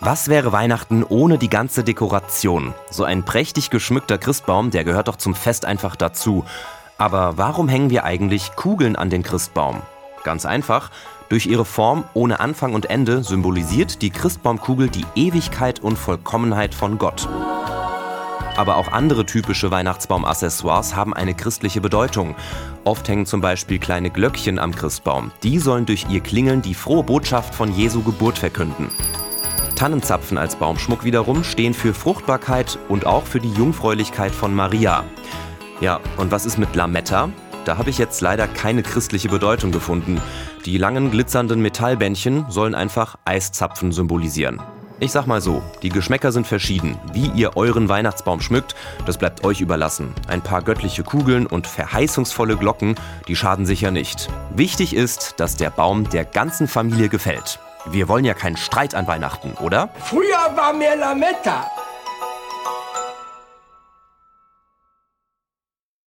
Was wäre Weihnachten ohne die ganze Dekoration? So ein prächtig geschmückter Christbaum, der gehört doch zum Fest einfach dazu. Aber warum hängen wir eigentlich Kugeln an den Christbaum? Ganz einfach. Durch ihre Form ohne Anfang und Ende symbolisiert die Christbaumkugel die Ewigkeit und Vollkommenheit von Gott. Aber auch andere typische Weihnachtsbaumaccessoires haben eine christliche Bedeutung. Oft hängen zum Beispiel kleine Glöckchen am Christbaum. Die sollen durch ihr Klingeln die frohe Botschaft von Jesu Geburt verkünden. Tannenzapfen als Baumschmuck wiederum stehen für Fruchtbarkeit und auch für die Jungfräulichkeit von Maria. Ja, und was ist mit Lametta? Da habe ich jetzt leider keine christliche Bedeutung gefunden. Die langen glitzernden Metallbändchen sollen einfach Eiszapfen symbolisieren. Ich sag mal so, die Geschmäcker sind verschieden. Wie ihr euren Weihnachtsbaum schmückt, das bleibt euch überlassen. Ein paar göttliche Kugeln und verheißungsvolle Glocken, die schaden sicher nicht. Wichtig ist, dass der Baum der ganzen Familie gefällt. Wir wollen ja keinen Streit an Weihnachten, oder? Früher war mehr Lametta.